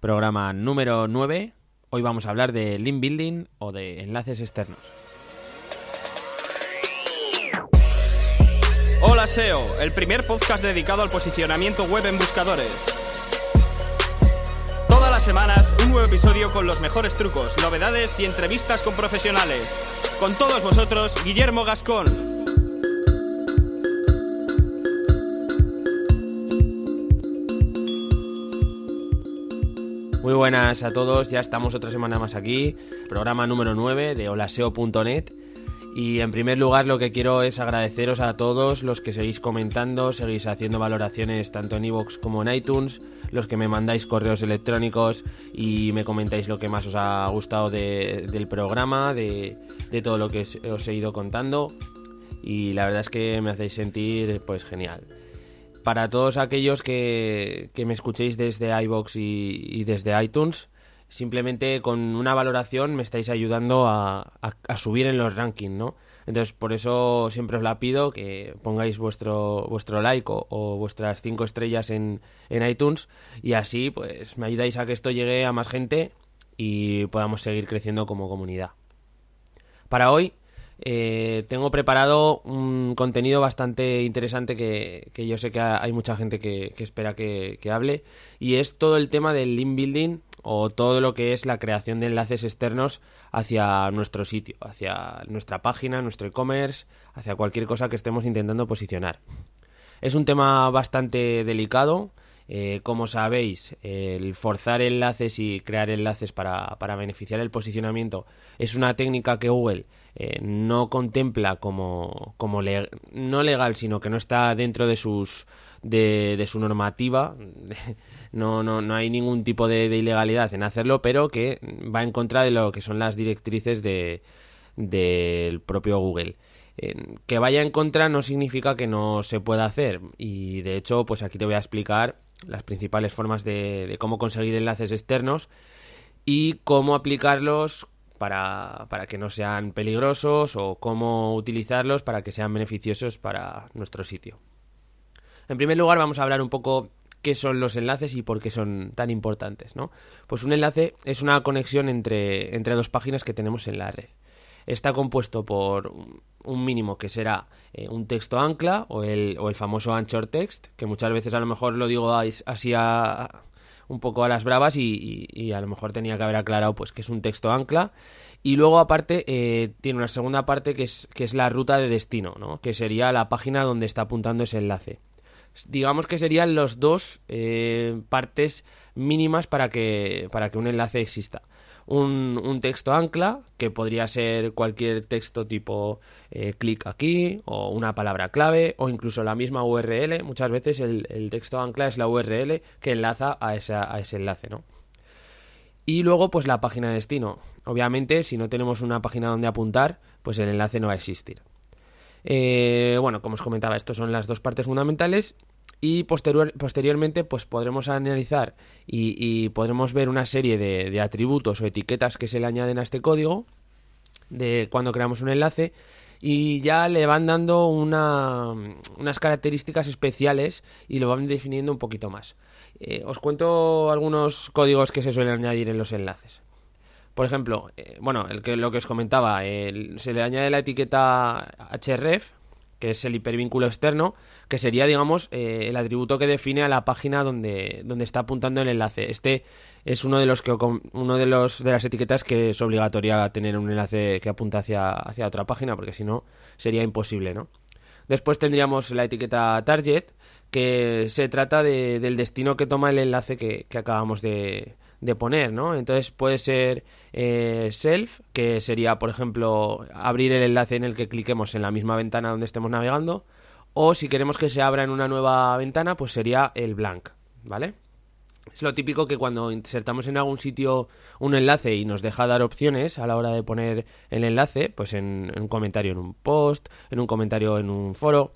programa número 9. Hoy vamos a hablar de link building o de enlaces externos. Hola SEO, el primer podcast dedicado al posicionamiento web en buscadores. Todas las semanas un nuevo episodio con los mejores trucos, novedades y entrevistas con profesionales. Con todos vosotros, Guillermo Gascón. Muy buenas a todos, ya estamos otra semana más aquí, programa número 9 de holaseo.net. Y en primer lugar lo que quiero es agradeceros a todos los que seguís comentando, seguís haciendo valoraciones tanto en iVoox como en iTunes, los que me mandáis correos electrónicos y me comentáis lo que más os ha gustado del programa, de, de todo lo que os he ido contando. Y la verdad es que me hacéis sentir pues genial para todos aquellos que, me escuchéis desde iBox y, desde iTunes, simplemente con una valoración me estáis ayudando a, subir en los rankings, ¿no? Entonces, por eso siempre os la pido que pongáis vuestro, vuestro like o, vuestras cinco estrellas en, en, iTunes y así, pues, me ayudáis a que esto llegue a más gente y podamos seguir creciendo como comunidad. Para hoy eh, tengo preparado un contenido bastante interesante que, yo sé que hay mucha gente que, espera que, hable y es todo el tema del link building o todo lo que es la creación de enlaces externos hacia nuestro sitio, hacia nuestra página, nuestro e-commerce, hacia cualquier cosa que estemos intentando posicionar. Es un tema bastante delicado. Eh, como sabéis, el forzar enlaces y crear enlaces para, para beneficiar el posicionamiento es una técnica que Google eh, no contempla como, como no legal, sino que no está dentro de sus de, su normativa. no, no, no hay ningún tipo de, ilegalidad en hacerlo, pero que va en contra de lo que son las directrices de del propio Google. que vaya en contra no significa que no se pueda hacer y de hecho pues aquí te voy a explicar las principales formas de cómo conseguir enlaces externos y cómo aplicarlos para, para que no sean peligrosos o cómo utilizarlos para que sean beneficiosos para nuestro sitio. En primer lugar vamos a hablar un poco qué son los enlaces y por qué son tan importantes. Pues un enlace es una conexión entre, entre dos páginas que tenemos en la red. Está compuesto por un mínimo que será eh, un texto ancla o el, o el famoso anchor text, que muchas veces a lo mejor lo digo así a, un poco a las bravas y, a lo mejor tenía que haber aclarado pues que es un texto ancla y luego aparte eh, tiene una segunda parte que es, que es la ruta de destino, ¿no? que sería la página donde está apuntando ese enlace. Digamos que serían los dos eh, partes mínimas para que, para que un enlace exista un, texto ancla, que podría ser cualquier texto tipo eh, clic aquí, o una palabra clave, o incluso la misma URL. Muchas veces el, texto ancla es la URL que enlaza a, a ese enlace, ¿no? Y luego, pues la página de destino. Obviamente, si no tenemos una página donde apuntar, pues el enlace no va a existir. Eh, bueno, como os comentaba, estas son las dos partes fundamentales y posteriormente pues podremos analizar y, podremos ver una serie de, atributos o etiquetas que se le añaden a este código de cuando creamos un enlace y ya le van dando unas características especiales y lo van definiendo un poquito más. Eh, os cuento algunos códigos que se suelen añadir en los enlaces. Por ejemplo, eh, bueno, el que, lo que os comentaba, se le añade la etiqueta href, que es el hipervínculo externo, que sería, digamos, eh, el atributo que define a la página donde, donde está apuntando el enlace. Este es uno de los que uno de los de las etiquetas que es obligatoria tener un enlace que apunta hacia, hacia otra página, porque si no sería imposible, ¿no? Después tendríamos la etiqueta target, que se trata de, del destino que toma el enlace que acabamos de, de poner, ¿no? Entonces puede ser eh, self, que sería, por ejemplo, abrir el enlace en el que cliquemos en la misma ventana donde estemos navegando, o si queremos que se abra en una nueva ventana, pues sería el blank, ¿vale? Es lo típico que cuando insertamos en algún sitio un enlace y nos deja dar opciones a la hora de poner el enlace, pues en un comentario en un post, en un comentario en un foro,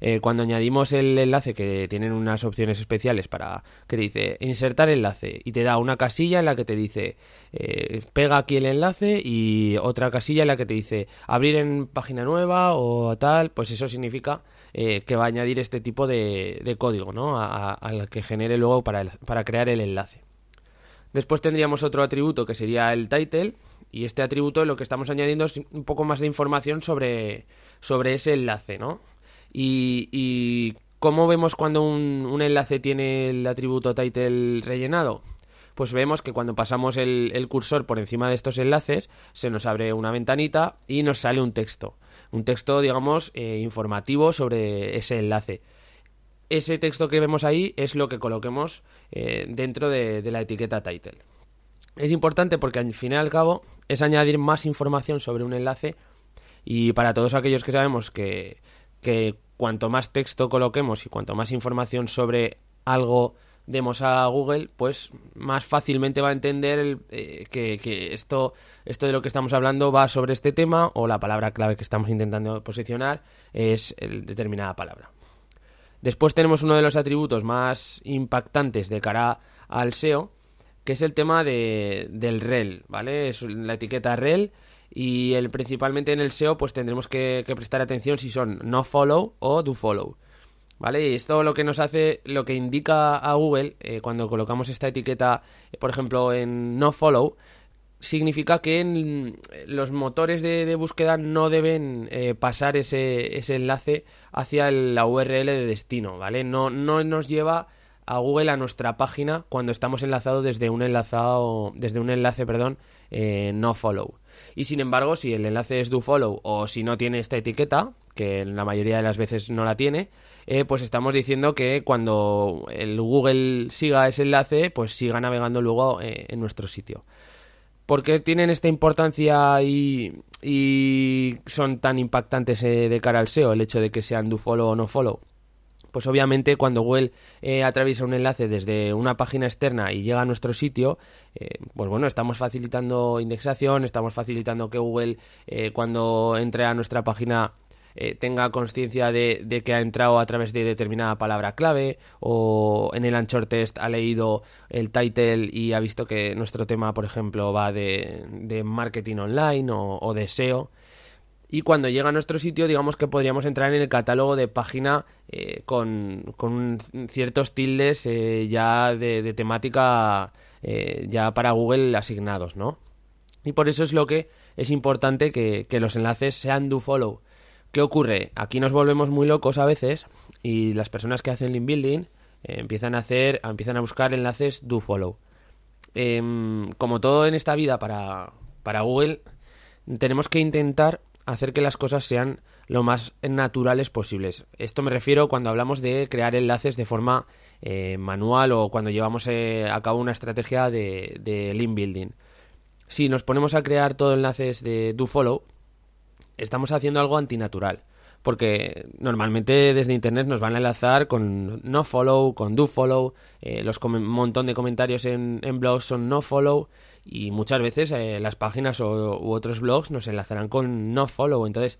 eh, cuando añadimos el enlace que tienen unas opciones especiales para que te dice insertar enlace y te da una casilla en la que te dice eh, pega aquí el enlace y otra casilla en la que te dice abrir en página nueva o tal, pues eso significa eh, que va a añadir este tipo de, código ¿no? al que genere luego para, para crear el enlace. Después tendríamos otro atributo que sería el title y este atributo lo que estamos añadiendo es un poco más de información sobre, sobre ese enlace, ¿no? Y, ¿cómo vemos cuando un, enlace tiene el atributo title rellenado? pues vemos que cuando pasamos el, cursor por encima de estos enlaces, se nos abre una ventanita y nos sale un texto. Un texto, digamos, eh, informativo sobre ese enlace. Ese texto que vemos ahí es lo que coloquemos eh, dentro de, la etiqueta title. Es importante porque al fin y al cabo es añadir más información sobre un enlace y para todos aquellos que sabemos que, que cuanto más texto coloquemos y cuanto más información sobre algo demos a Google, pues más fácilmente va a entender eh, que, esto, esto de lo que estamos hablando va sobre este tema o la palabra clave que estamos intentando posicionar es el, determinada palabra. Después tenemos uno de los atributos más impactantes de cara al SEO, que es el tema de, del rel, ¿vale? Es la etiqueta rel y el, principalmente en el SEO pues tendremos que, prestar atención si son no follow o do follow. ¿Vale? Y esto lo que nos hace, lo que indica a Google eh, cuando colocamos esta etiqueta, eh, por ejemplo, en no follow, significa que en los motores de, búsqueda no deben eh, pasar ese, ese, enlace hacia la URL de destino, ¿vale? No, no nos lleva a Google a nuestra página cuando estamos enlazados desde un enlazado, desde un enlace, perdón, no follow. Y sin embargo, si el enlace es do follow o si no tiene esta etiqueta, que la mayoría de las veces no la tiene, eh, pues estamos diciendo que cuando el Google siga ese enlace, pues siga navegando luego eh, en nuestro sitio. ¿Por qué tienen esta importancia y, son tan impactantes eh, de cara al SEO el hecho de que sean do follow o no follow? Pues obviamente cuando Google atraviesa un enlace desde una página externa y llega a nuestro sitio, pues bueno, estamos facilitando indexación, estamos facilitando que Google cuando entre a nuestra página eh, tenga conciencia de, que ha entrado a través de determinada palabra clave o en el Anchor Test ha leído el title y ha visto que nuestro tema, por ejemplo, va de, marketing online o, de SEO. Y cuando llega a nuestro sitio, digamos que podríamos entrar en el catálogo de página eh, con, ciertos tildes eh, ya de, temática ya para Google asignados, ¿no? Y por eso es lo que es importante que, que los enlaces sean do follow. ¿Qué ocurre? Aquí nos volvemos muy locos a veces y las personas que hacen link building eh, empiezan a hacer, empiezan a buscar enlaces do follow. Em, como todo en esta vida para, para Google, tenemos que intentar hacer que las cosas sean lo más naturales posibles. Esto me refiero cuando hablamos de crear enlaces de forma eh, manual o cuando llevamos eh, a cabo una estrategia de, link building. Si nos ponemos a crear todo enlaces de do follow, estamos haciendo algo antinatural. Porque normalmente desde internet nos van a enlazar con no follow, con do follow, eh, los un montón de comentarios en, blogs son no follow y muchas veces eh, las páginas o, u otros blogs nos enlazarán con no follow. Entonces,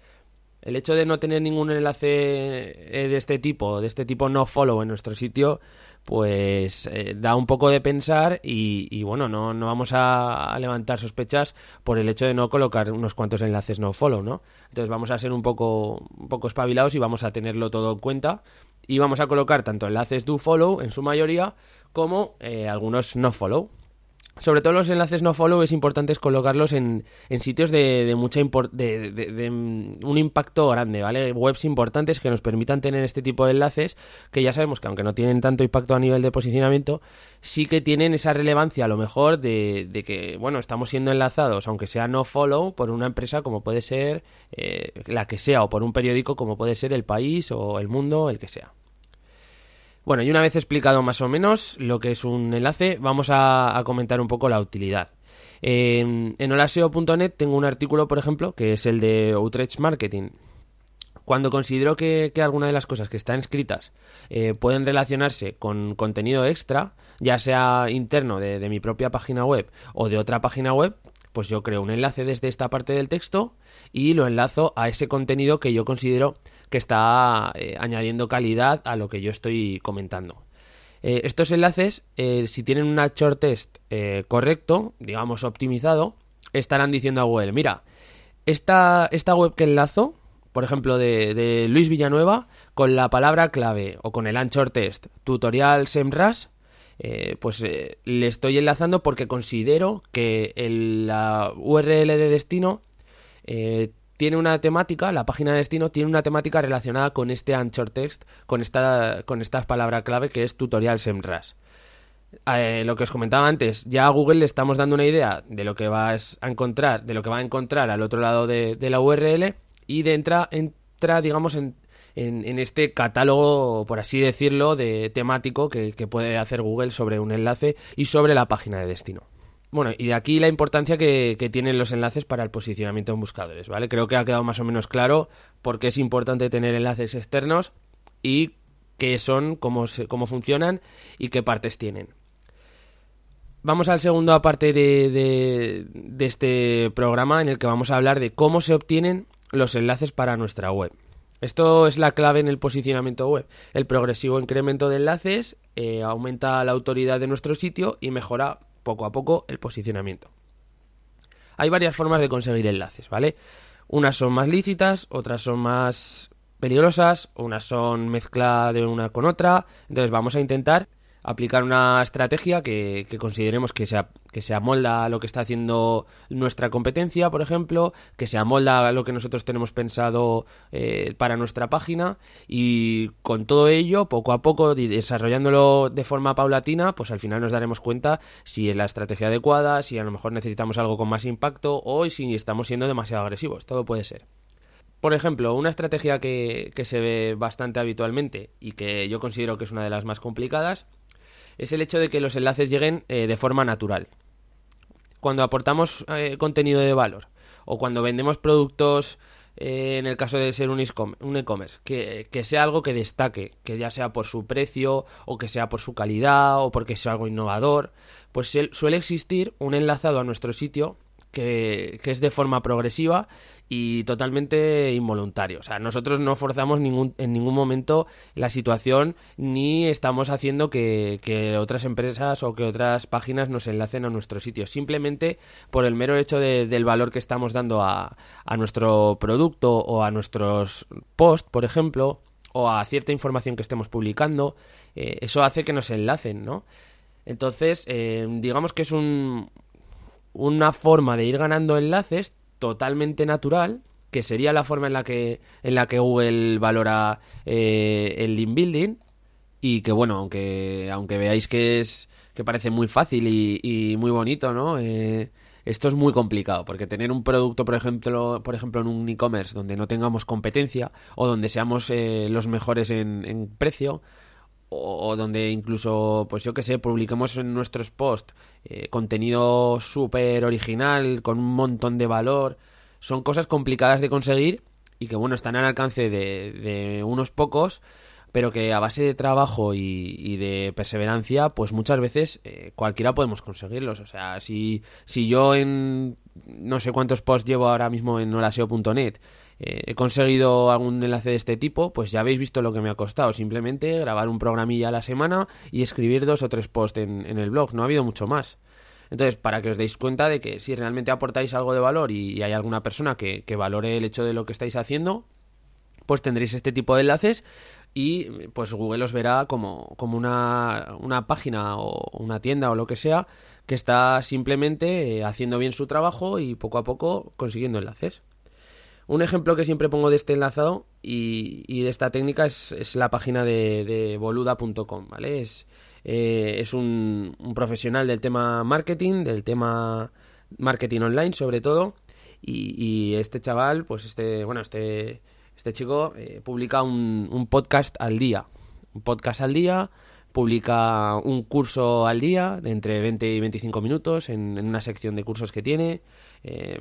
el hecho de no tener ningún enlace eh, de este tipo, de este tipo no follow en nuestro sitio, pues eh, da un poco de pensar y, bueno, no, no vamos a, levantar sospechas por el hecho de no colocar unos cuantos enlaces no follow, ¿no? Entonces vamos a ser un poco, un poco espabilados y vamos a tenerlo todo en cuenta y vamos a colocar tanto enlaces do follow en su mayoría como algunos no follow. Sobre todo los enlaces no follow es importante colocarlos en, en sitios de, mucha de, de, mm, un impacto grande, ¿vale? Webs importantes que nos permitan tener este tipo de enlaces que ya sabemos que aunque no tienen tanto impacto a nivel de posicionamiento, sí que tienen esa relevancia a lo mejor de, que, bueno, estamos siendo enlazados, aunque sea no follow, por una empresa como puede ser eh, la que sea, o por un periódico como puede ser El País o El Mundo, el que sea. Bueno, y una vez explicado más o menos lo que es un enlace, vamos a, comentar un poco la utilidad. en holaseo.net tengo un artículo, por ejemplo, que es el de Outreach Marketing. Cuando considero que, alguna de las cosas que están escritas eh, pueden relacionarse con contenido extra, ya sea interno de, de mi propia página web o de otra página web, pues yo creo un enlace desde esta parte del texto y lo enlazo a ese contenido que yo considero que está eh, añadiendo calidad a lo que yo estoy comentando. Eh, estos enlaces, eh, si tienen un short test correcto, digamos optimizado, estarán diciendo a Google, mira, esta, esta web que enlazo, por ejemplo, de, Luis Villanueva, con la palabra clave o con el anchor test tutorial SEMrush, eh, pues le estoy enlazando porque considero que la URL de destino tiene una temática, la página de destino tiene una temática relacionada con este anchor text, con esta, con esta palabra clave que es tutorial SEMrush. lo que os comentaba antes, ya a Google le estamos dando una idea de lo que vas a encontrar, de lo que va a encontrar al otro lado de, la URL y de entra, entra digamos, en, en, este catálogo, por así decirlo, de temático que, puede hacer Google sobre un enlace y sobre la página de destino. Bueno, y de aquí la importancia que, tienen los enlaces para el posicionamiento en buscadores, ¿vale? Creo que ha quedado más o menos claro por qué es importante tener enlaces externos y qué son, cómo, cómo funcionan y qué partes tienen. Vamos al segundo aparte de, de este programa en el que vamos a hablar de cómo se obtienen los enlaces para nuestra web. Esto es la clave en el posicionamiento web. El progresivo incremento de enlaces eh, aumenta la autoridad de nuestro sitio y mejora poco a poco el posicionamiento. Hay varias formas de conseguir enlaces, ¿vale? Unas son más lícitas, otras son más peligrosas, unas son mezcla de una con otra. Entonces vamos a intentar aplicar una estrategia que, consideremos que se, que se amolda a lo que está haciendo nuestra competencia, por ejemplo, que se amolda a lo que nosotros tenemos pensado eh, para nuestra página y con todo ello, poco a poco, desarrollándolo de forma paulatina, pues al final nos daremos cuenta si es la estrategia adecuada, si a lo mejor necesitamos algo con más impacto o si estamos siendo demasiado agresivos. Todo puede ser. Por ejemplo, una estrategia que, que, se ve bastante habitualmente y que yo considero que es una de las más complicadas es el hecho de que los enlaces lleguen eh, de forma natural. Cuando aportamos eh, contenido de valor o cuando vendemos productos, eh, en el caso de ser un e-commerce, que, que, sea algo que destaque, que ya sea por su precio o que sea por su calidad o porque sea algo innovador, pues suele existir un enlazado a nuestro sitio que, que es de forma progresiva y totalmente involuntario. O sea, nosotros no forzamos ningún, en ningún momento la situación ni estamos haciendo que, otras empresas o que otras páginas nos enlacen a nuestro sitio. Simplemente por el mero hecho del valor que estamos dando a, a nuestro producto o a nuestros posts, por ejemplo, o a cierta información que estemos publicando, eh, eso hace que nos enlacen, ¿no? Entonces, eh, digamos que es un, una forma de ir ganando enlaces totalmente natural, que sería la forma en la que, en la que Google valora eh, el link building. Y que bueno, aunque, aunque veáis que es que parece muy fácil y, muy bonito, ¿no? Eh, esto es muy complicado, porque tener un producto, por ejemplo, por ejemplo en un e-commerce donde no tengamos competencia o donde seamos eh, los mejores en, precio, o, donde incluso, pues yo que sé, publiquemos en nuestros posts eh, contenido súper original, con un montón de valor, son cosas complicadas de conseguir y que, bueno, están al alcance de, unos pocos, pero que a base de trabajo y, de perseverancia, pues muchas veces eh, cualquiera podemos conseguirlos. O sea, si, si yo en no sé cuántos posts llevo ahora mismo en holaseo.net eh, he conseguido algún enlace de este tipo, pues ya habéis visto lo que me ha costado. Simplemente grabar un programilla a la semana y escribir dos o tres posts en, el blog. No ha habido mucho más. Entonces, para que os deis cuenta de que si realmente aportáis algo de valor y, hay alguna persona que, valore el hecho de lo que estáis haciendo, pues tendréis este tipo de enlaces y pues Google os verá como, como una, una, página o una tienda o lo que sea que está simplemente eh, haciendo bien su trabajo y poco a poco consiguiendo enlaces. Un ejemplo que siempre pongo de este enlazado y, de esta técnica es, la página de, boluda.com, ¿vale? Es, eh, es un, profesional del tema marketing, del tema marketing online sobre todo, y, este chaval, pues este, bueno, este, este chico eh, publica un, podcast al día, un podcast al día, publica un curso al día de entre 20 y 25 minutos en, en una sección de cursos que tiene, eh,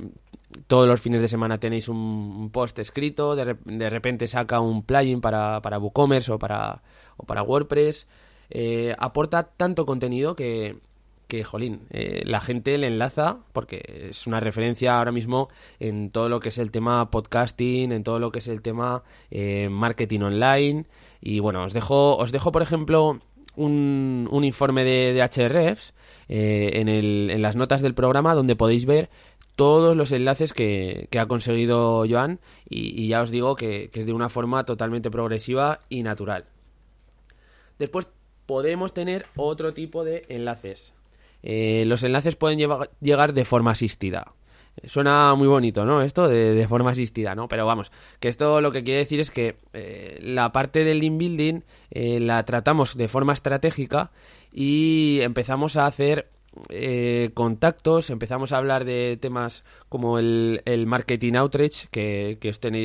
todos los fines de semana tenéis un, post escrito, de, repente saca un plugin para, para WooCommerce o para, o para WordPress. Eh, aporta tanto contenido que, que jolín, eh, la gente le enlaza porque es una referencia ahora mismo en todo lo que es el tema podcasting, en todo lo que es el tema marketing online. Y bueno, os dejo, os dejo por ejemplo, un, un informe de, de HRFs en, el, en las notas del programa donde podéis ver todos los enlaces que, ha conseguido Joan y, ya os digo que, es de una forma totalmente progresiva y natural. Después podemos tener otro tipo de enlaces. Eh, los enlaces pueden llegar de forma asistida. Suena muy bonito, ¿no? Esto de, forma asistida, ¿no? Pero vamos, que esto lo que quiere decir es que eh, la parte del link building eh, la tratamos de forma estratégica y empezamos a hacer eh, contactos, empezamos a hablar de temas como el, marketing outreach, que,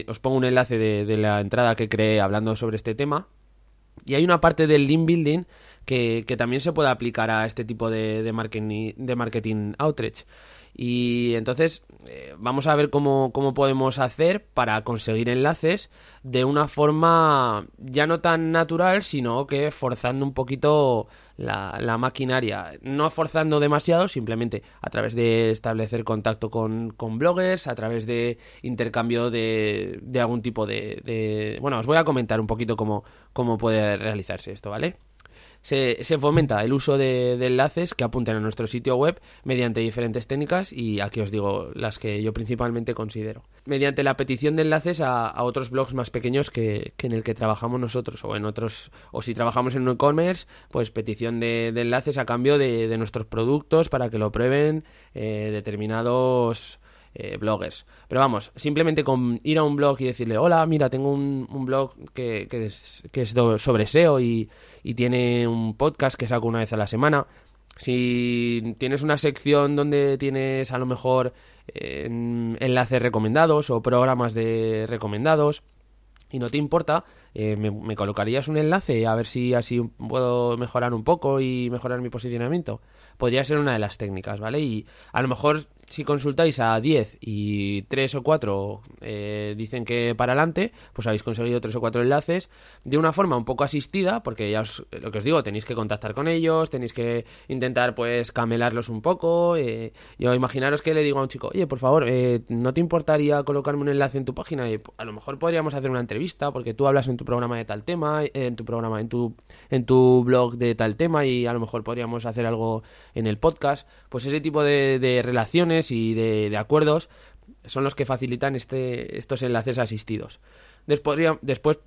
os, pongo un enlace de, la entrada que creé hablando sobre este tema. Y hay una parte del link building que, también se puede aplicar a este tipo de, marketing, de marketing outreach. Y entonces eh, vamos a ver cómo, podemos hacer para conseguir enlaces de una forma ya no tan natural, sino que forzando un poquito la, maquinaria. No forzando demasiado, simplemente a través de establecer contacto con, bloggers, a través de intercambio de, de algún tipo de, de, Bueno, os voy a comentar un poquito cómo, cómo puede realizarse esto, ¿vale? Se, fomenta el uso de, enlaces que apunten a nuestro sitio web mediante diferentes técnicas y aquí os digo las que yo principalmente considero. Mediante la petición de enlaces a, otros blogs más pequeños que, en el que trabajamos nosotros o en otros o si trabajamos en un e-commerce pues petición de, enlaces a cambio de, nuestros productos para que lo prueben eh, determinados eh, bloggers. Pero vamos, simplemente con ir a un blog y decirle, hola, mira, tengo un, blog que, es, que, es, sobre SEO y, tiene un podcast que saco una vez a la semana. Si tienes una sección donde tienes a lo mejor eh, enlaces recomendados o programas de recomendados y no te importa, eh, me, colocarías un enlace a ver si así puedo mejorar un poco y mejorar mi posicionamiento. Podría ser una de las técnicas, ¿vale? Y a lo mejor si consultáis a 10 y 3 o 4 eh, dicen que para adelante, pues habéis conseguido 3 o 4 enlaces de una forma un poco asistida, porque ya os, lo que os digo, tenéis que contactar con ellos, tenéis que intentar pues camelarlos un poco. Eh, yo imaginaros que le digo a un chico, oye, por favor, eh, ¿no te importaría colocarme un enlace en tu página? Y a lo mejor podríamos hacer una entrevista, porque tú hablas en tu programa de tal tema, en tu programa, en tu, en tu blog de tal tema, y a lo mejor podríamos hacer algo en el podcast. Pues ese tipo de relaciones y de, acuerdos son los que facilitan este, estos enlaces asistidos. Después,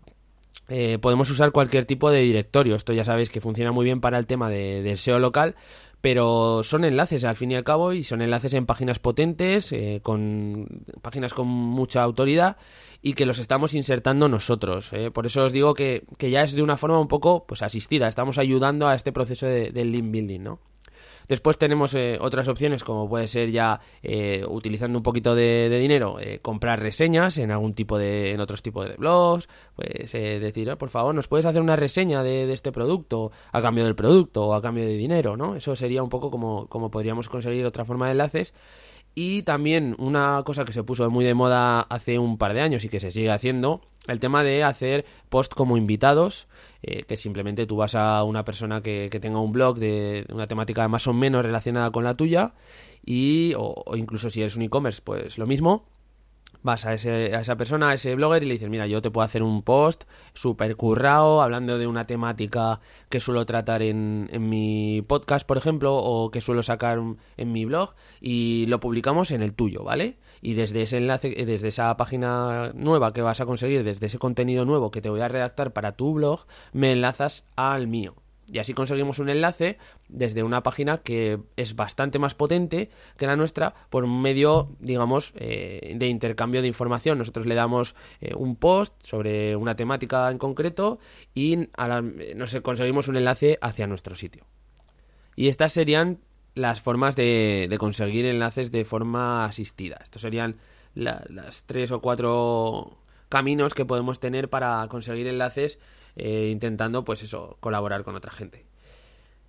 eh, podemos usar cualquier tipo de directorio. Esto ya sabéis que funciona muy bien para el tema de, del SEO local, pero son enlaces al fin y al cabo y son enlaces en páginas potentes, eh, con páginas con mucha autoridad y que los estamos insertando nosotros. Eh. Por eso os digo que, ya es de una forma un poco pues asistida. Estamos ayudando a este proceso del link building, ¿no? Después tenemos eh, otras opciones como puede ser ya eh, utilizando un poquito de, dinero eh, comprar reseñas en algún tipo de en otros tipos de blogs, pues decir, oh, por favor, nos puedes hacer una reseña de, este producto a cambio del producto o a cambio de dinero, ¿no? Eso sería un poco como, como podríamos conseguir otra forma de enlaces. Y también una cosa que se puso muy de moda hace un par de años y que se sigue haciendo, el tema de hacer post como invitados eh, que simplemente tú vas a una persona que, tenga un blog de una temática más o menos relacionada con la tuya y o, incluso si eres un e-commerce pues lo mismo vas a, ese, a esa persona, a ese blogger y le dices, mira, yo te puedo hacer un post súper currado hablando de una temática que suelo tratar en, en, mi podcast, por ejemplo, o que suelo sacar en mi blog y lo publicamos en el tuyo, ¿vale? Y desde ese enlace, eh, desde esa página nueva que vas a conseguir, desde ese contenido nuevo que te voy a redactar para tu blog, me enlazas al mío. Y así conseguimos un enlace desde una página que es bastante más potente que la nuestra por medio, digamos, eh, de intercambio de información. Nosotros le damos eh, un post sobre una temática en concreto y nos conseguimos un enlace hacia nuestro sitio. Y estas serían las formas de, conseguir enlaces de forma asistida. Estos serían las tres o cuatro caminos que podemos tener para conseguir enlaces eh, intentando, pues eso, colaborar con otra gente.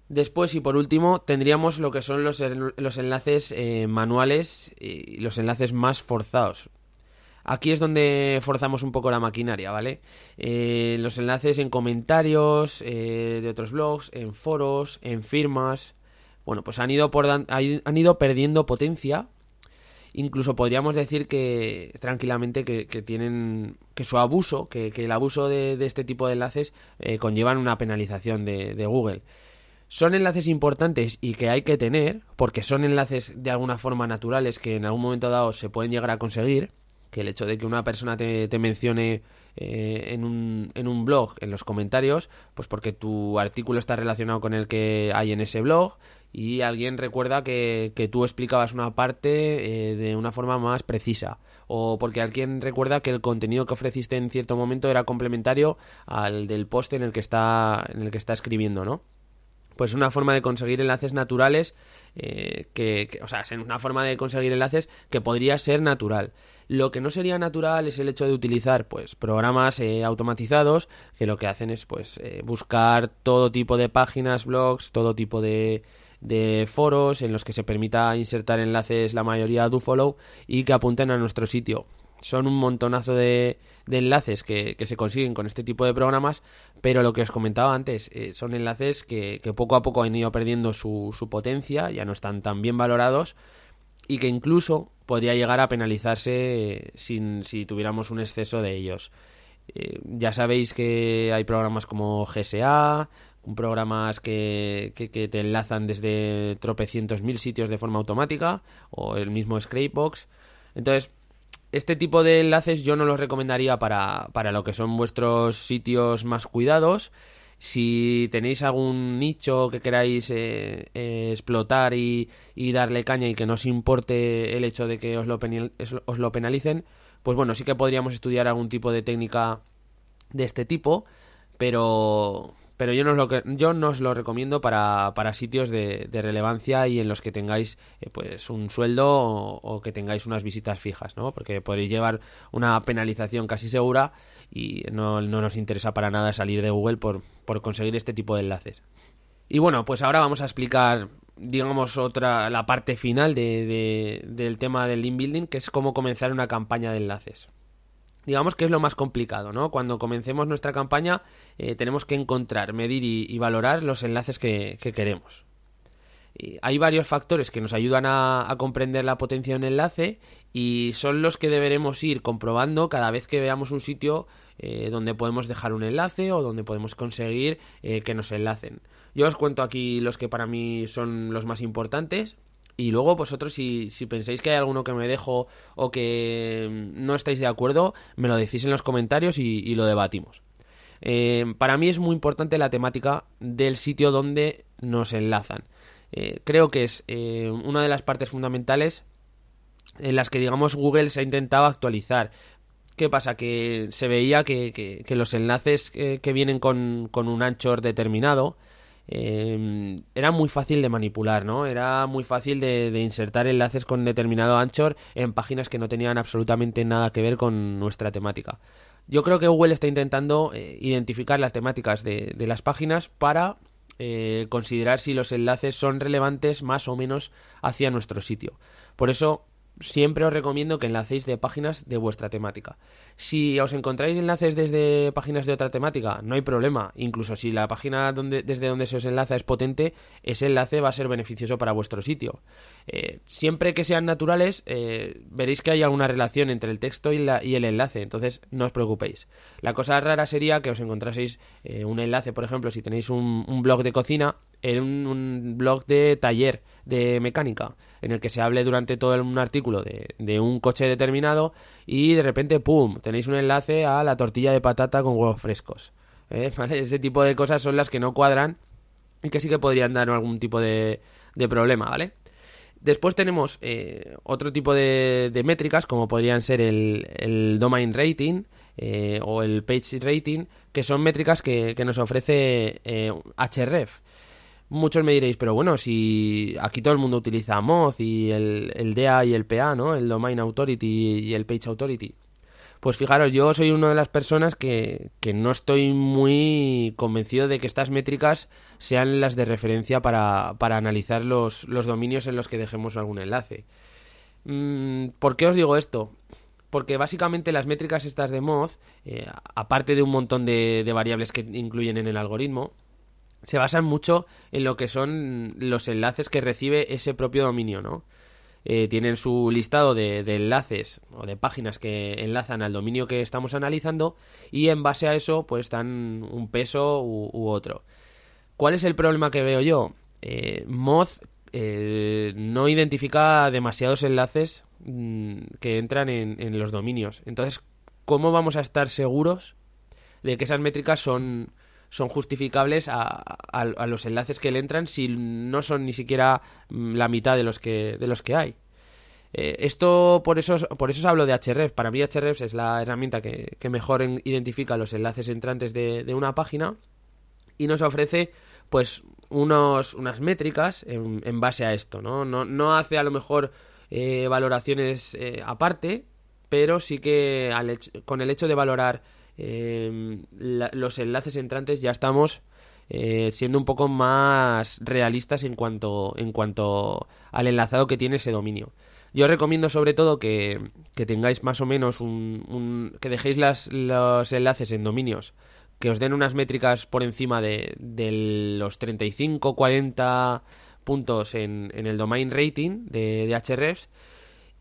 Después y por último tendríamos lo que son los, los enlaces eh, manuales y los enlaces más forzados. Aquí es donde forzamos un poco la maquinaria, ¿vale? Eh, los enlaces en comentarios de otros blogs, en foros, en firmas, bueno, pues han ido, por han ido perdiendo potencia. Incluso podríamos decir que tranquilamente que, tienen que su abuso, que, el abuso de, este tipo de enlaces eh, conllevan una penalización de, Google. Son enlaces importantes y que hay que tener, porque son enlaces de alguna forma naturales que en algún momento dado se pueden llegar a conseguir, que el hecho de que una persona te, te mencione eh, en, un, en un blog, en los comentarios, pues porque tu artículo está relacionado con el que hay en ese blog y alguien recuerda que, que tú explicabas una parte eh, de una forma más precisa o porque alguien recuerda que el contenido que ofreciste en cierto momento era complementario al del post en el que está en el que está escribiendo, ¿no? Pues una forma de conseguir enlaces naturales eh, que, o sea, es una forma de conseguir enlaces que podría ser natural. Lo que no sería natural es el hecho de utilizar pues programas eh, automatizados que lo que hacen es pues buscar todo tipo de páginas, blogs, todo tipo de, de foros en los que se permita insertar enlaces la mayoría do follow y que apunten a nuestro sitio. Son un montonazo de, de enlaces que, que, se consiguen con este tipo de programas, pero lo que os comentaba antes, eh, son enlaces que, que, poco a poco han ido perdiendo su, su potencia, ya no están tan bien valorados y que incluso podría llegar a penalizarse eh, sin, si tuviéramos un exceso de ellos. Eh, ya sabéis que hay programas como GSA, programas que, que, te enlazan desde tropecientos mil sitios de forma automática o el mismo Scrapebox. Entonces, este tipo de enlaces yo no los recomendaría para, para lo que son vuestros sitios más cuidados. Si tenéis algún nicho que queráis eh, eh, explotar y, y, darle caña y que no os importe el hecho de que os lo, os lo penalicen, pues bueno, sí que podríamos estudiar algún tipo de técnica de este tipo, pero pero yo no os lo, yo no os lo recomiendo para, sitios de, relevancia y en los que tengáis eh, pues un sueldo o, que tengáis unas visitas fijas, ¿no? Porque podéis llevar una penalización casi segura y no, no nos interesa para nada salir de Google por, conseguir este tipo de enlaces. Y bueno, pues ahora vamos a explicar digamos otra la parte final de, del tema del link building que es cómo comenzar una campaña de enlaces digamos que es lo más complicado, ¿no? Cuando comencemos nuestra campaña eh, tenemos que encontrar, medir y, valorar los enlaces que, queremos. Hay varios factores que nos ayudan a, comprender la potencia de un enlace y son los que deberemos ir comprobando cada vez que veamos un sitio eh, donde podemos dejar un enlace o donde podemos conseguir eh, que nos enlacen. Yo os cuento aquí los que para mí son los más importantes y luego vosotros si, pensáis que hay alguno que me dejo o que no estáis de acuerdo, me lo decís en los comentarios y, lo debatimos. Eh, para mí es muy importante la temática del sitio donde nos enlazan. Eh, creo que es eh, una de las partes fundamentales en las que, digamos, Google se ha intentado actualizar. ¿Qué pasa? Que se veía que, los enlaces que vienen con, un anchor determinado eh, era muy fácil de manipular, ¿no? Era muy fácil de, insertar enlaces con determinado anchor en páginas que no tenían absolutamente nada que ver con nuestra temática. Yo creo que Google está intentando eh, identificar las temáticas de, las páginas para eh, considerar si los enlaces son relevantes más o menos hacia nuestro sitio. Por eso siempre os recomiendo que enlacéis de páginas de vuestra temática. Si os encontráis enlaces desde páginas de otra temática, no hay problema. Incluso si la página desde donde se os enlaza es potente, ese enlace va a ser beneficioso para vuestro sitio. Eh, siempre que sean naturales, eh, veréis que hay alguna relación entre el texto y, la, y, el enlace, entonces no os preocupéis. La cosa rara sería que os encontraseis eh, un enlace, por ejemplo, si tenéis un blog de cocina, en un, blog de taller de mecánica en el que se hable durante todo un artículo de, un coche determinado y de repente, ¡pum!, tenéis un enlace a la tortilla de patata con huevos frescos. ¿eh? Ese tipo de cosas son las que no cuadran y que sí que podrían dar algún tipo de, problema, ¿vale? Después tenemos eh, otro tipo de, métricas, como podrían ser el, domain rating eh, o el page rating, que son métricas que, que nos ofrece Href. Muchos me diréis, pero bueno, si aquí todo el mundo utiliza Moz y el, el DA y el PA, ¿no? El Domain Authority y el Page Authority. Pues fijaros, yo soy una de las personas que, que, no estoy muy convencido de que estas métricas sean las de referencia para, para analizar los, los, dominios en los que dejemos algún enlace. Mm, ¿Por qué os digo esto? Porque básicamente las métricas estas de Moz, eh, aparte de un montón de, de variables que incluyen en el algoritmo, se basan mucho en lo que son los enlaces que recibe ese propio dominio, ¿no? Eh, tienen su listado de, enlaces o de páginas que enlazan al dominio que estamos analizando y en base a eso pues dan un peso u, otro. ¿Cuál es el problema que veo yo? Eh, Moz eh, no identifica demasiados enlaces mm, que entran en, en, los dominios. Entonces, cómo vamos a estar seguros de que esas métricas son, son justificables a, a, los enlaces que le entran si no son ni siquiera mm, la mitad de los que, de los que hay. Eh, esto por eso, por eso os hablo de Href. Para mí Href es la herramienta que, mejor identifica los enlaces entrantes de, una página y nos ofrece pues unos, unas métricas en, base a esto. ¿no? No, no hace a lo mejor eh, valoraciones eh, aparte, pero sí que con el hecho de valorar los enlaces entrantes ya estamos siendo un poco más realistas en cuanto, en cuanto al enlazado que tiene ese dominio. Yo recomiendo sobre todo que, tengáis más o menos un, que dejéis las, los enlaces en dominios que os den unas métricas por encima de, los 35, 40 puntos en, el domain rating de, de Hrefs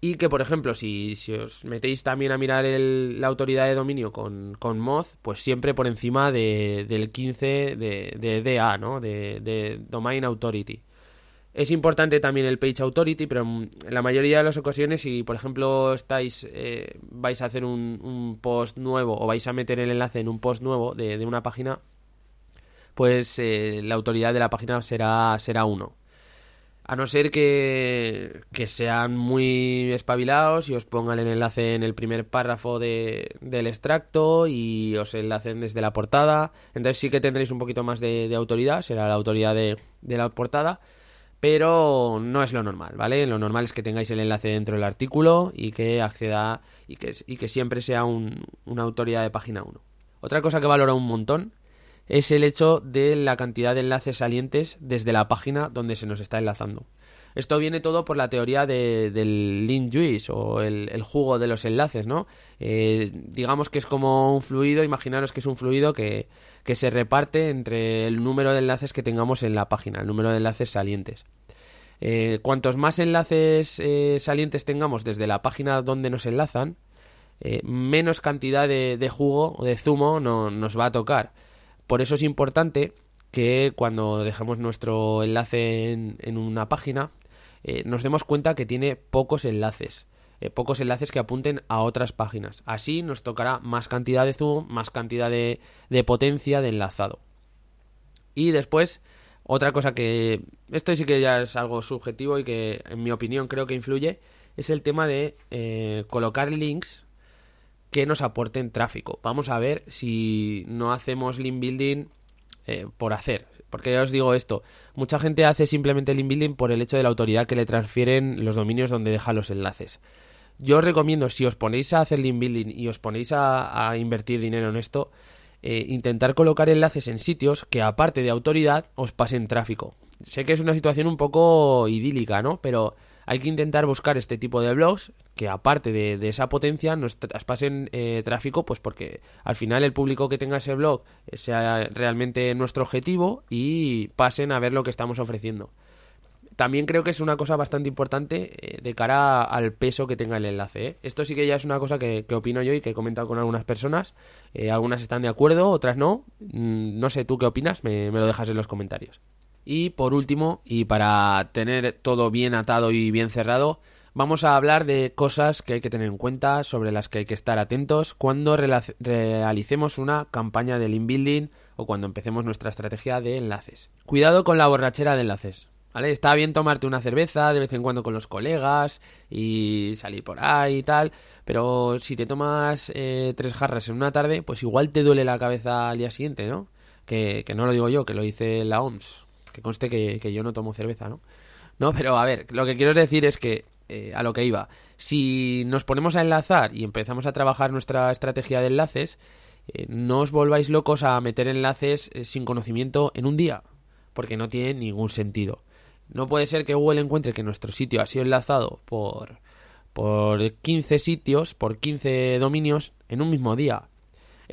y que, por ejemplo, si, si os metéis también a mirar la autoridad de dominio con, con Moz, pues siempre por encima de, del 15 de, de DA, ¿no? De, de Domain Authority. Es importante también el Page Authority, pero en la mayoría de las ocasiones, si por ejemplo estáis, eh, vais a hacer un, post nuevo o vais a meter el enlace en un post nuevo de, una página, pues eh, la autoridad de la página será, será uno. A no ser que, que, sean muy espabilados y os pongan el enlace en el primer párrafo de, del extracto y os enlacen desde la portada. Entonces sí que tendréis un poquito más de, autoridad, será la autoridad de, de la portada pero no es lo normal, ¿vale? Lo normal es que tengáis el enlace dentro del artículo y que acceda y que, y que siempre sea una autoridad de página 1. Otra cosa que valora un montón es el hecho de la cantidad de enlaces salientes desde la página donde se nos está enlazando. Esto viene todo por la teoría del link juice o el, jugo de los enlaces, ¿no? Eh, digamos que es como un fluido, imaginaros que es un fluido que, que se reparte entre el número de enlaces que tengamos en la página, el número de enlaces salientes. Eh, cuantos más enlaces eh, salientes tengamos desde la página donde nos enlazan, menos cantidad de, jugo o de zumo no, nos va a tocar. Por eso es importante que cuando dejemos nuestro enlace en, una página, nos demos cuenta que tiene pocos enlaces. pocos enlaces que apunten a otras páginas. Así nos tocará más cantidad de zoom, más cantidad de, de potencia de enlazado. Y después otra cosa que esto sí que ya es algo subjetivo y que en mi opinión creo que influye es el tema de eh, colocar links que nos aporten tráfico. Vamos a ver si no hacemos link building eh, por hacer. Porque ya os digo esto, mucha gente hace simplemente link building por el hecho de la autoridad que le transfieren los dominios donde deja los enlaces. Yo os recomiendo, si os ponéis a hacer link building y os ponéis a invertir dinero en esto, eh, intentar colocar enlaces en sitios que aparte de autoridad os pasen tráfico. Sé que es una situación un poco idílica, ¿no? Pero hay que intentar buscar este tipo de blogs que aparte de, esa potencia nos pasen eh, tráfico, pues porque al final el público que tenga ese blog sea realmente nuestro objetivo y pasen a ver lo que estamos ofreciendo también creo que es una cosa bastante importante eh, de cara al peso que tenga el enlace. ¿eh? Esto sí que ya es una cosa que, opino yo y que he comentado con algunas personas. Eh, algunas están de acuerdo, otras no. Mm, no sé tú qué opinas, me, lo dejas en los comentarios. Y por último, y para tener todo bien atado y bien cerrado, vamos a hablar de cosas que hay que tener en cuenta, sobre las que hay que estar atentos cuando realicemos una campaña de link building o cuando empecemos nuestra estrategia de enlaces. Cuidado con la borrachera de enlaces. ¿Vale? Está bien tomarte una cerveza de vez en cuando con los colegas y salir por ahí y tal, pero si te tomas eh, tres jarras en una tarde, pues igual te duele la cabeza al día siguiente, ¿no? Que, no lo digo yo, que lo dice la OMS, que conste que, yo no tomo cerveza, ¿no? No, pero a ver, lo que quiero decir es que, eh, a lo que iba, si nos ponemos a enlazar y empezamos a trabajar nuestra estrategia de enlaces, eh, no os volváis locos a meter enlaces sin conocimiento en un día, porque no tiene ningún sentido. No puede ser que Google encuentre que nuestro sitio ha sido enlazado por, por 15 sitios, por 15 dominios en un mismo día.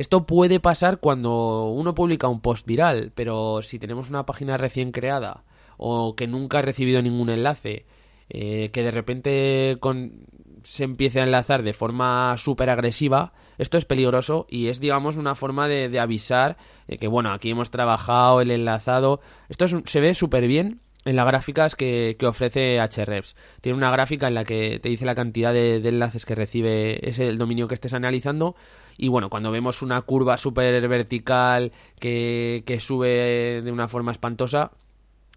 Esto puede pasar cuando uno publica un post viral, pero si tenemos una página recién creada o que nunca ha recibido ningún enlace, eh, que de repente se empiece a enlazar de forma súper agresiva, esto es peligroso y es, digamos, una forma de, avisar que, bueno, aquí hemos trabajado el enlazado. Esto se ve súper bien en las gráficas que, que ofrece HREFS. Tiene una gráfica en la que te dice la cantidad de, enlaces que recibe ese dominio que estés analizando. Y bueno, cuando vemos una curva súper vertical que, que sube de una forma espantosa,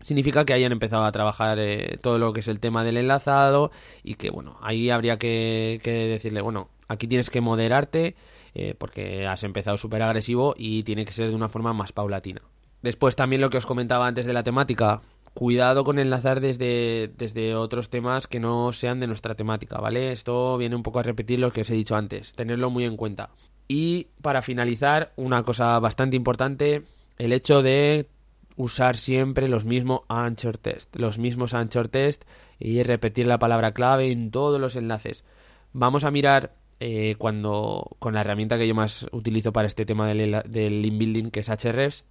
significa que hayan empezado a trabajar eh, todo lo que es el tema del enlazado y que bueno, ahí habría que, decirle, bueno, aquí tienes que moderarte eh, porque has empezado súper agresivo y tiene que ser de una forma más paulatina. Después también lo que os comentaba antes de la temática, cuidado con enlazar desde, desde otros temas que no sean de nuestra temática, ¿vale? Esto viene un poco a repetir lo que os he dicho antes, tenerlo muy en cuenta. Y para finalizar, una cosa bastante importante, el hecho de usar siempre los mismos anchor test, los mismos anchor test y repetir la palabra clave en todos los enlaces. Vamos a mirar eh, cuando con la herramienta que yo más utilizo para este tema del, del link building que es Hrefs,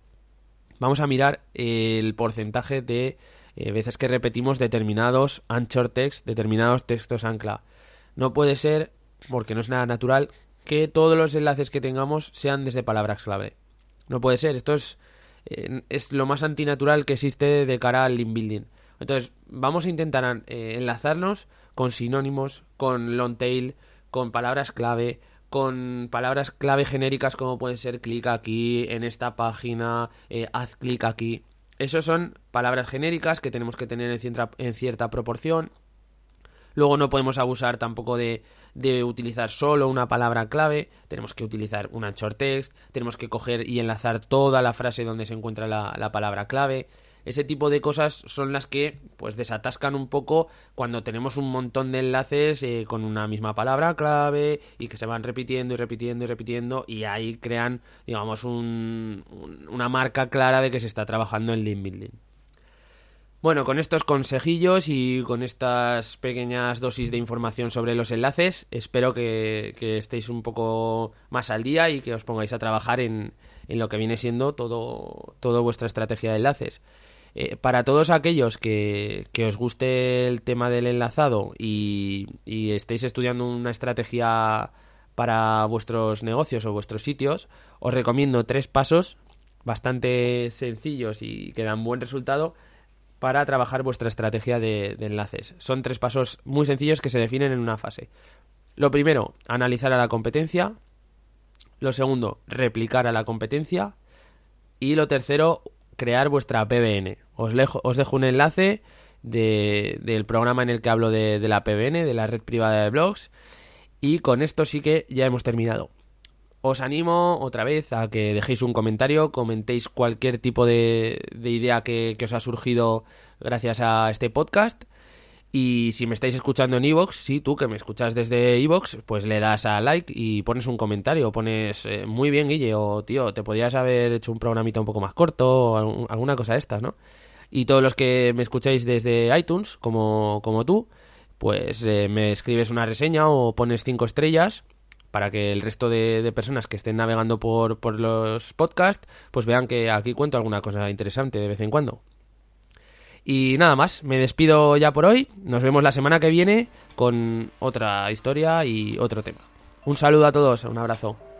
vamos a mirar el porcentaje de eh, veces que repetimos determinados anchor text, determinados textos ancla. No puede ser, porque no es nada natural, que todos los enlaces que tengamos sean desde palabras clave. No puede ser, esto es es lo más antinatural que existe de cara al link building. Entonces, vamos a intentar eh, enlazarnos con sinónimos, con long tail, con palabras clave, con palabras clave genéricas como pueden ser clic aquí, en esta página, eh, haz clic aquí. Esas son palabras genéricas que tenemos que tener en cierta proporción Luego no podemos abusar tampoco de, utilizar solo una palabra clave, tenemos que utilizar un short text, tenemos que coger y enlazar toda la frase donde se encuentra la, palabra clave. Ese tipo de cosas son las que pues desatascan un poco cuando tenemos un montón de enlaces eh, con una misma palabra clave y que se van repitiendo y repitiendo y repitiendo y ahí crean digamos una marca clara de que se está trabajando en link building. Bueno, con estos consejillos y con estas pequeñas dosis de información sobre los enlaces, espero que, estéis un poco más al día y que os pongáis a trabajar en, lo que viene siendo todo, toda vuestra estrategia de enlaces. Eh, para todos aquellos que, os guste el tema del enlazado y, y estéis estudiando una estrategia para vuestros negocios o vuestros sitios, os recomiendo tres pasos bastante sencillos y que dan buen resultado para trabajar vuestra estrategia de, enlaces. Son tres pasos muy sencillos que se definen en una fase. Lo primero, analizar a la competencia. Lo segundo, replicar a la competencia. Y lo tercero, crear vuestra PBN. Os, dejo un enlace del programa en el que hablo de, de la PBN, de la red privada de blogs. Y con esto sí que ya hemos terminado. Os animo otra vez a que dejéis un comentario, comentéis cualquier tipo de, idea que, os ha surgido gracias a este podcast. Y si me estáis escuchando en Evox, sí, tú que me escuchas desde Evox, pues le das a like y pones un comentario. Pones, eh, muy bien, Guille, o tío, te podías haber hecho un programita un poco más corto o alguna cosa de estas, ¿no? Y todos los que me escucháis desde iTunes, como, como tú, pues eh, me escribes una reseña o pones cinco estrellas para que el resto de, personas que estén navegando por, por los podcasts, pues vean que aquí cuento alguna cosa interesante de vez en cuando. Y nada más, me despido ya por hoy. Nos vemos la semana que viene con otra historia y otro tema. Un saludo a todos, un abrazo.